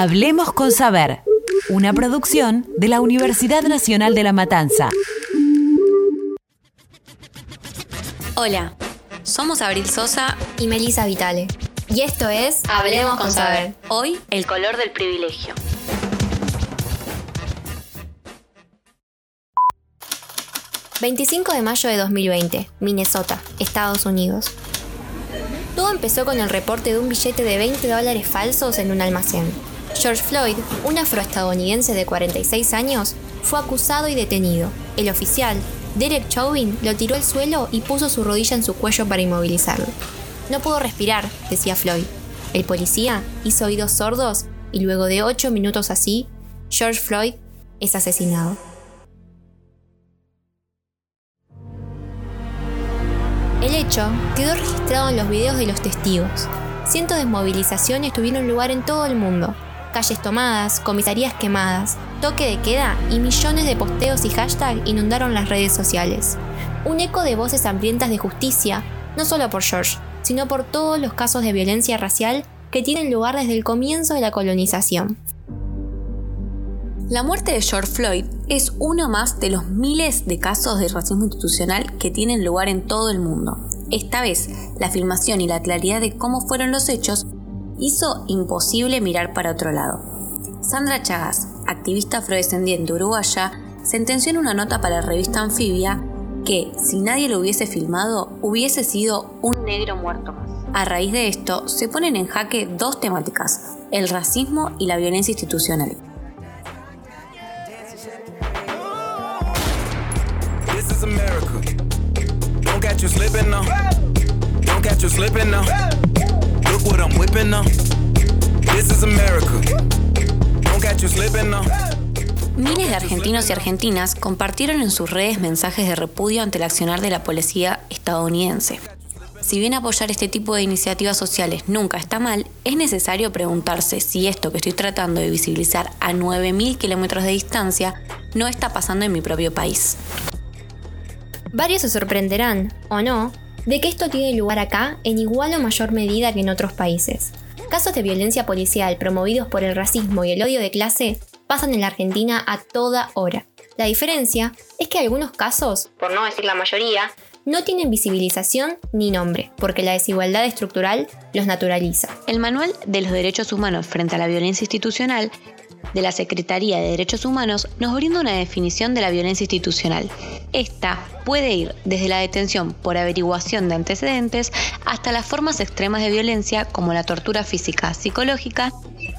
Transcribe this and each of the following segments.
Hablemos con Saber, una producción de la Universidad Nacional de La Matanza. Hola, somos Abril Sosa y Melisa Vitale. Y esto es Hablemos con Saber. Hoy, el color del privilegio. ...25 de mayo de 2020... ...Minnesota, Estados Unidos... Todo empezó con el reporte de un billete de 20 dólares falsos en un almacén. George Floyd, un afroestadounidense de 46 años, fue acusado y detenido. El oficial, Derek Chauvin, lo tiró al suelo y puso su rodilla en su cuello para inmovilizarlo. No pudo respirar, decía Floyd. El policía hizo oídos sordos y luego de 8 minutos así, George Floyd es asesinado. El hecho quedó registrado en los videos de los testigos. Cientos de movilizaciones tuvieron lugar en todo el mundo. Calles tomadas, comisarías quemadas, toque de queda y millones de posteos y hashtags inundaron las redes sociales. Un eco de voces hambrientas de justicia, no solo por George, sino por todos los casos de violencia racial que tienen lugar desde el comienzo de la colonización. La muerte de George Floyd es uno más de los miles de casos de racismo institucional que tienen lugar en todo el mundo. Esta vez, la filmación y la claridad de cómo fueron los hechos hizo imposible mirar para otro lado. Sandra Chagas, activista afrodescendiente uruguaya, sentenció en una nota para la revista Anfibia que, si nadie lo hubiese filmado, hubiese sido un negro muerto más. A raíz de esto, se ponen en jaque dos temáticas, el racismo y la violencia institucional. Miles de argentinos y argentinas compartieron en sus redes mensajes de repudio ante el accionar de la policía estadounidense. Si bien apoyar este tipo de iniciativas sociales nunca está mal, es necesario preguntarse si esto que estoy tratando de visibilizar a 9.000 kilómetros de distancia no está pasando en mi propio país. Varios se sorprenderán, o no, de que esto tiene lugar acá en igual o mayor medida que en otros países. Casos de violencia policial promovidos por el racismo y el odio de clase pasan en la Argentina a toda hora. La diferencia es que algunos casos, por no decir la mayoría, no tienen visibilización ni nombre, porque la desigualdad estructural los naturaliza. El Manual de los Derechos Humanos frente a la Violencia Institucional de la Secretaría de Derechos Humanos nos brinda una definición de la violencia institucional. Esta puede ir desde la detención por averiguación de antecedentes hasta las formas extremas de violencia como la tortura física, psicológica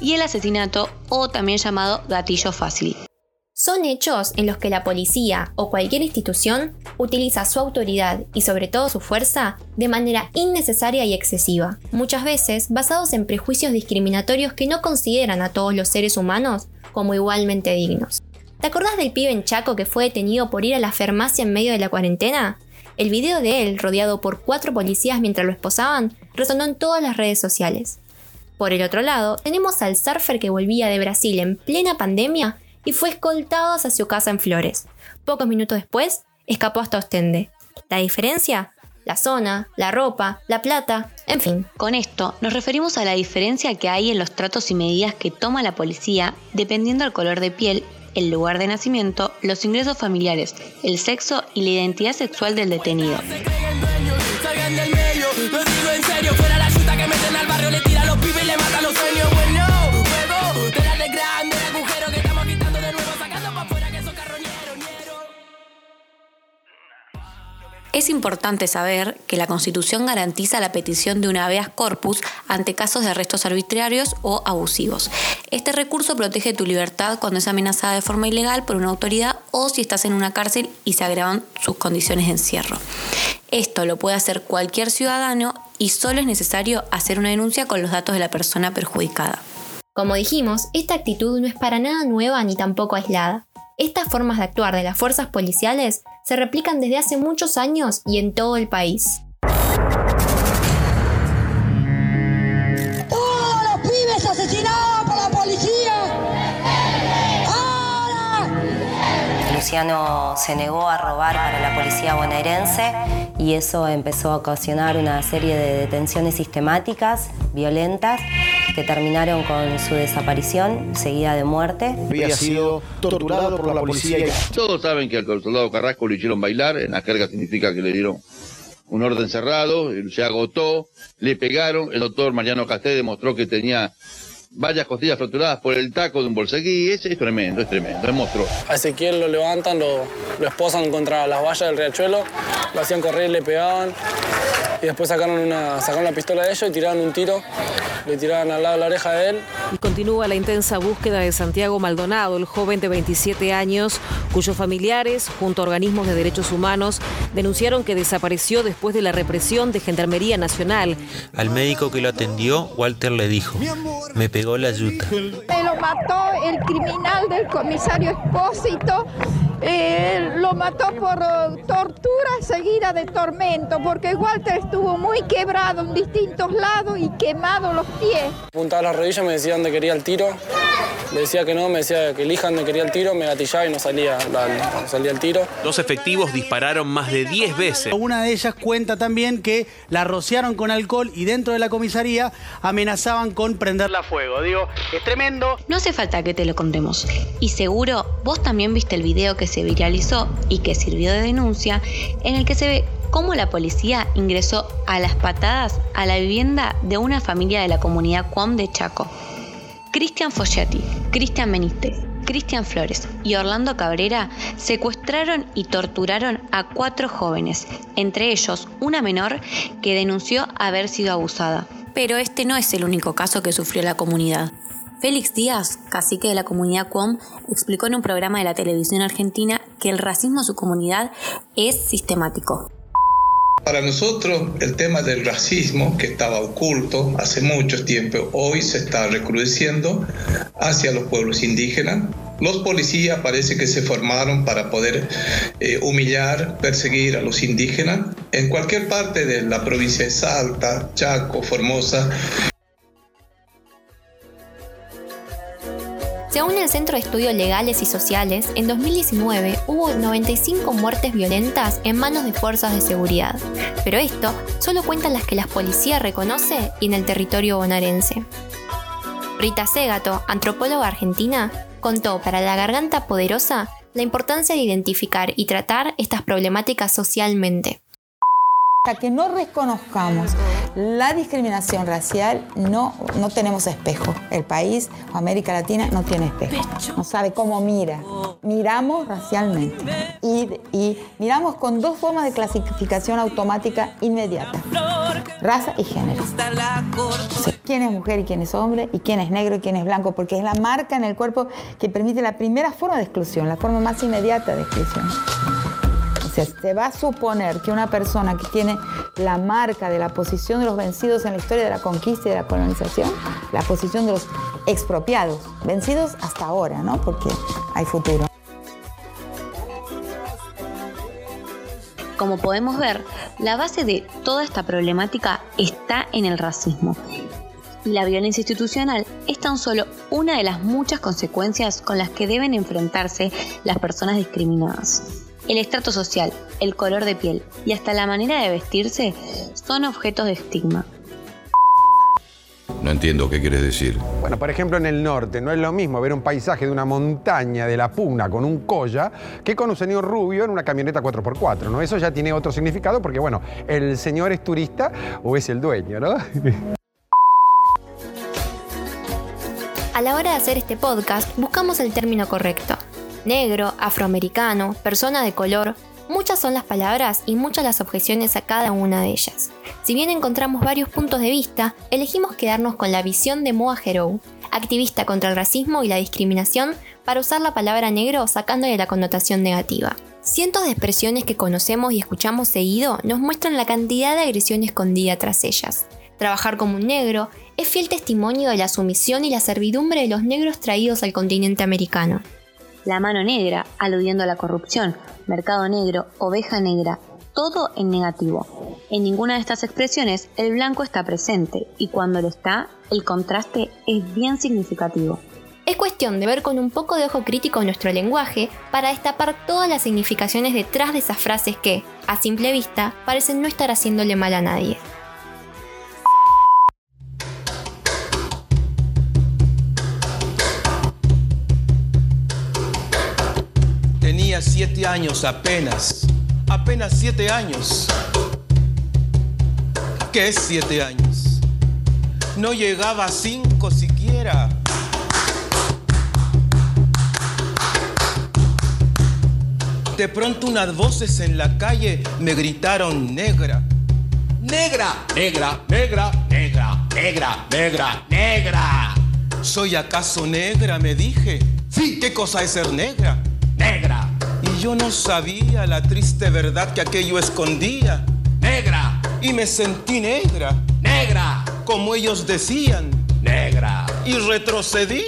y el asesinato o también llamado gatillo fácil. Son hechos en los que la policía o cualquier institución utiliza su autoridad y sobre todo su fuerza de manera innecesaria y excesiva, muchas veces basados en prejuicios discriminatorios que no consideran a todos los seres humanos como igualmente dignos. ¿Te acordás del pibe en Chaco que fue detenido por ir a la farmacia en medio de la cuarentena? El video de él, rodeado por cuatro policías mientras lo esposaban, resonó en todas las redes sociales. Por el otro lado, tenemos al surfer que volvía de Brasil en plena pandemia y fue escoltado hacia su casa en Flores. Pocos minutos después, escapó hasta Ostende. ¿La diferencia? La zona, la ropa, la plata, en fin. Con esto nos referimos a la diferencia que hay en los tratos y medidas que toma la policía dependiendo del color de piel, el lugar de nacimiento, los ingresos familiares, el sexo y la identidad sexual del detenido. Es importante saber que la Constitución garantiza la petición de un habeas corpus ante casos de arrestos arbitrarios o abusivos. Este recurso protege tu libertad cuando es amenazada de forma ilegal por una autoridad o si estás en una cárcel y se agravan sus condiciones de encierro. Esto lo puede hacer cualquier ciudadano y solo es necesario hacer una denuncia con los datos de la persona perjudicada. Como dijimos, esta actitud no es para nada nueva ni tampoco aislada. Estas formas de actuar de las fuerzas policiales se replican desde hace muchos años y en todo el país. ¡Todos los pibes asesinados por la policía! Luciano se negó a robar para la policía bonaerense y eso empezó a ocasionar una serie de detenciones sistemáticas, violentas, que terminaron con su desaparición seguida de muerte. Había sido torturado por la policía. Todos saben que al soldado Carrasco lo hicieron bailar, en la jerga significa que le dieron un orden cerrado, se agotó, le pegaron, el doctor Mariano Casté demostró que tenía varias costillas fracturadas por el taco de un bolseguí, es, es tremendo, es tremendo, es monstruoso. A Ezequiel lo levantan, lo, lo esposan contra las vallas del riachuelo, lo hacían correr, le pegaban y después sacaron una, sacaron la pistola de ellos y tiraron un tiro, le tiraban al lado de la oreja de él. Y continúa la intensa búsqueda de Santiago Maldonado, el joven de 27 años, cuyos familiares, junto a organismos de derechos humanos, denunciaron que desapareció después de la represión de Gendarmería Nacional. Al médico que lo atendió, Walter le dijo, me pegó la yuta. Me lo mató el criminal del comisario Expósito. Eh, lo mató por uh, tortura seguida de tormento, porque Walter estuvo muy quebrado en distintos lados y quemado los pies. Puntaba las rodillas, me decía dónde quería el tiro. Le decía que no, me decía que elija dónde quería el tiro, me gatillaba y no salía, la- no salía el tiro. Dos efectivos dispararon más de 10 veces. Una de ellas cuenta también que la rociaron con alcohol y dentro de la comisaría amenazaban con prenderla a fuego. Digo, es tremendo. No hace falta que te lo contemos. Y seguro vos también viste el video que se viralizó y que sirvió de denuncia, en el que se ve cómo la policía ingresó a las patadas a la vivienda de una familia de la comunidad Cuam de Chaco. Cristian Foggiati, Cristian Benítez, Cristian Flores y Orlando Cabrera secuestraron y torturaron a cuatro jóvenes, entre ellos una menor que denunció haber sido abusada. Pero este no es el único caso que sufrió la comunidad. Félix Díaz, cacique de la comunidad Cuom, explicó en un programa de la televisión argentina que el racismo en su comunidad es sistemático. Para nosotros el tema del racismo, que estaba oculto hace mucho tiempo, hoy se está recrudeciendo hacia los pueblos indígenas. Los policías parece que se formaron para poder eh, humillar, perseguir a los indígenas en cualquier parte de la provincia de Salta, Chaco, Formosa. Según el Centro de Estudios Legales y Sociales, en 2019 hubo 95 muertes violentas en manos de fuerzas de seguridad, pero esto solo cuentan las que la policía reconoce y en el territorio bonaerense. Rita Segato, antropóloga argentina, contó para La Garganta Poderosa la importancia de identificar y tratar estas problemáticas socialmente. Hasta que no reconozcamos la discriminación racial, no, no tenemos espejo. El país o América Latina no tiene espejo. No sabe cómo mira. Miramos racialmente. Y, y miramos con dos formas de clasificación automática inmediata. Raza y género. Quién es mujer y quién es hombre, y quién es negro y quién es blanco, porque es la marca en el cuerpo que permite la primera forma de exclusión, la forma más inmediata de exclusión. Se va a suponer que una persona que tiene la marca de la posición de los vencidos en la historia de la conquista y de la colonización, la posición de los expropiados, vencidos hasta ahora, ¿no? Porque hay futuro. Como podemos ver, la base de toda esta problemática está en el racismo. Y la violencia institucional es tan solo una de las muchas consecuencias con las que deben enfrentarse las personas discriminadas. El estrato social, el color de piel y hasta la manera de vestirse son objetos de estigma. No entiendo qué quieres decir. Bueno, por ejemplo, en el norte no es lo mismo ver un paisaje de una montaña de la puna con un colla que con un señor rubio en una camioneta 4x4, ¿no? Eso ya tiene otro significado porque, bueno, el señor es turista o es el dueño, ¿no? A la hora de hacer este podcast, buscamos el término correcto. Negro, afroamericano, persona de color, muchas son las palabras y muchas las objeciones a cada una de ellas. Si bien encontramos varios puntos de vista, elegimos quedarnos con la visión de Moa Herou, activista contra el racismo y la discriminación, para usar la palabra negro sacándole la connotación negativa. Cientos de expresiones que conocemos y escuchamos seguido nos muestran la cantidad de agresión escondida tras ellas. Trabajar como un negro es fiel testimonio de la sumisión y la servidumbre de los negros traídos al continente americano. La mano negra, aludiendo a la corrupción, mercado negro, oveja negra, todo en negativo. En ninguna de estas expresiones el blanco está presente y cuando lo está, el contraste es bien significativo. Es cuestión de ver con un poco de ojo crítico nuestro lenguaje para destapar todas las significaciones detrás de esas frases que, a simple vista, parecen no estar haciéndole mal a nadie. Siete años apenas, apenas siete años. ¿Qué es siete años? No llegaba a cinco siquiera. De pronto unas voces en la calle me gritaron negra. Negra, negra, negra, negra, negra, negra, negra. ¿Soy acaso negra? Me dije. Sí, ¿qué cosa es ser negra? Negra. Yo no sabía la triste verdad que aquello escondía. Negra. Y me sentí negra. Negra. Como ellos decían. Negra. Y retrocedí.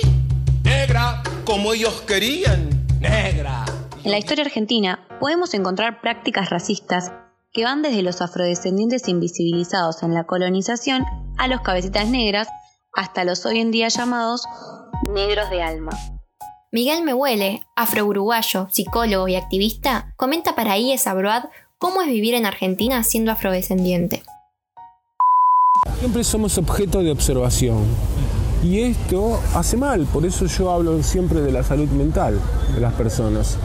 Negra. Como ellos querían. Negra. En la historia argentina podemos encontrar prácticas racistas que van desde los afrodescendientes invisibilizados en la colonización a los cabecitas negras hasta los hoy en día llamados negros de alma. Miguel Mehuele, afro-uruguayo, psicólogo y activista, comenta para IES Abroad cómo es vivir en Argentina siendo afrodescendiente. Siempre somos objeto de observación. Y esto hace mal, por eso yo hablo siempre de la salud mental de las personas.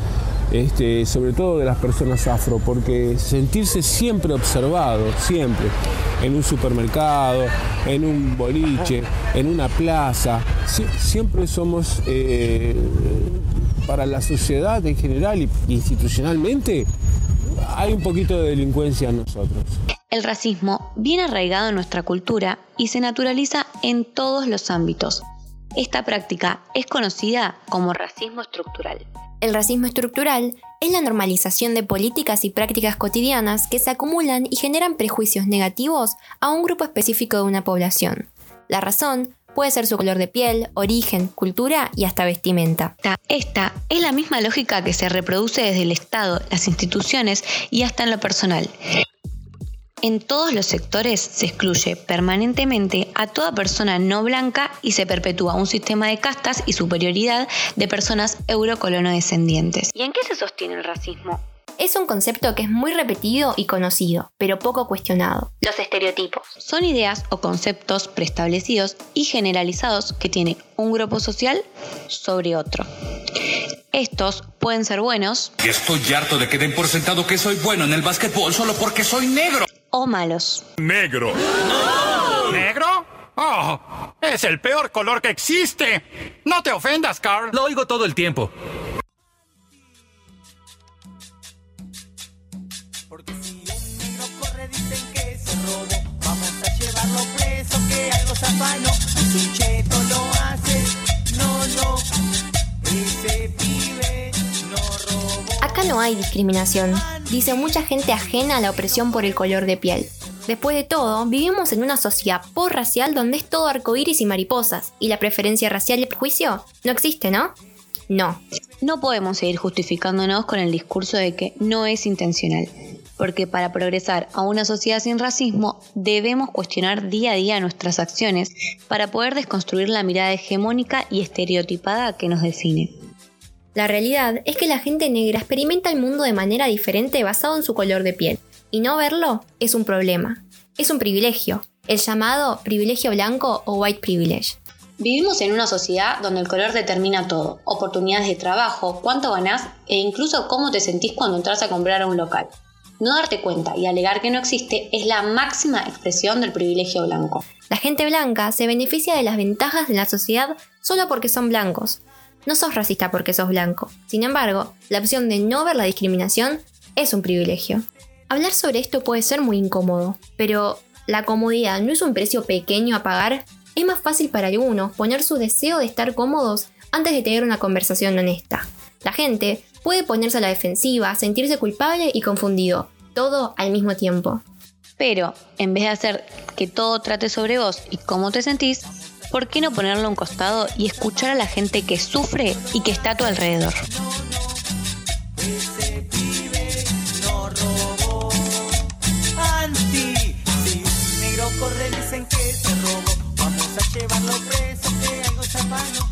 Este, sobre todo de las personas afro, porque sentirse siempre observado, siempre, en un supermercado, en un boliche, en una plaza, siempre somos eh, para la sociedad en general y institucionalmente, hay un poquito de delincuencia en nosotros. El racismo viene arraigado en nuestra cultura y se naturaliza en todos los ámbitos. Esta práctica es conocida como racismo estructural. El racismo estructural es la normalización de políticas y prácticas cotidianas que se acumulan y generan prejuicios negativos a un grupo específico de una población. La razón puede ser su color de piel, origen, cultura y hasta vestimenta. Esta es la misma lógica que se reproduce desde el Estado, las instituciones y hasta en lo personal. En todos los sectores se excluye permanentemente a toda persona no blanca y se perpetúa un sistema de castas y superioridad de personas eurocolonodescendientes. ¿Y en qué se sostiene el racismo? Es un concepto que es muy repetido y conocido, pero poco cuestionado. Los estereotipos. Son ideas o conceptos preestablecidos y generalizados que tiene un grupo social sobre otro. Estos pueden ser buenos. Estoy harto de que den por sentado que soy bueno en el básquetbol solo porque soy negro o malos. Negro. ¿Negro? Oh, es el peor color que existe. No te ofendas, Carl. Lo oigo todo el tiempo. Porque si un negro corre dicen que se robó. Vamos a llevarlo preso, que algo se afanó. Si un cheto lo hace, no, no. Ese. No hay discriminación dice mucha gente ajena a la opresión por el color de piel. Después de todo, vivimos en una sociedad racial donde es todo arcoíris y mariposas, y la preferencia racial y el prejuicio no existe, ¿no? No. No podemos seguir justificándonos con el discurso de que no es intencional, porque para progresar a una sociedad sin racismo debemos cuestionar día a día nuestras acciones para poder desconstruir la mirada hegemónica y estereotipada que nos define. La realidad es que la gente negra experimenta el mundo de manera diferente basado en su color de piel, y no verlo es un problema. Es un privilegio, el llamado privilegio blanco o white privilege. Vivimos en una sociedad donde el color determina todo, oportunidades de trabajo, cuánto ganás e incluso cómo te sentís cuando entras a comprar a un local. No darte cuenta y alegar que no existe es la máxima expresión del privilegio blanco. La gente blanca se beneficia de las ventajas de la sociedad solo porque son blancos, no sos racista porque sos blanco. Sin embargo, la opción de no ver la discriminación es un privilegio. Hablar sobre esto puede ser muy incómodo, pero la comodidad no es un precio pequeño a pagar. Es más fácil para algunos poner su deseo de estar cómodos antes de tener una conversación honesta. La gente puede ponerse a la defensiva, sentirse culpable y confundido, todo al mismo tiempo. Pero, en vez de hacer que todo trate sobre vos y cómo te sentís, ¿por qué no ponerlo a un costado y escuchar a la gente que sufre y que está a tu alrededor? No. Vamos a llevarlo preso, que algo se afanó.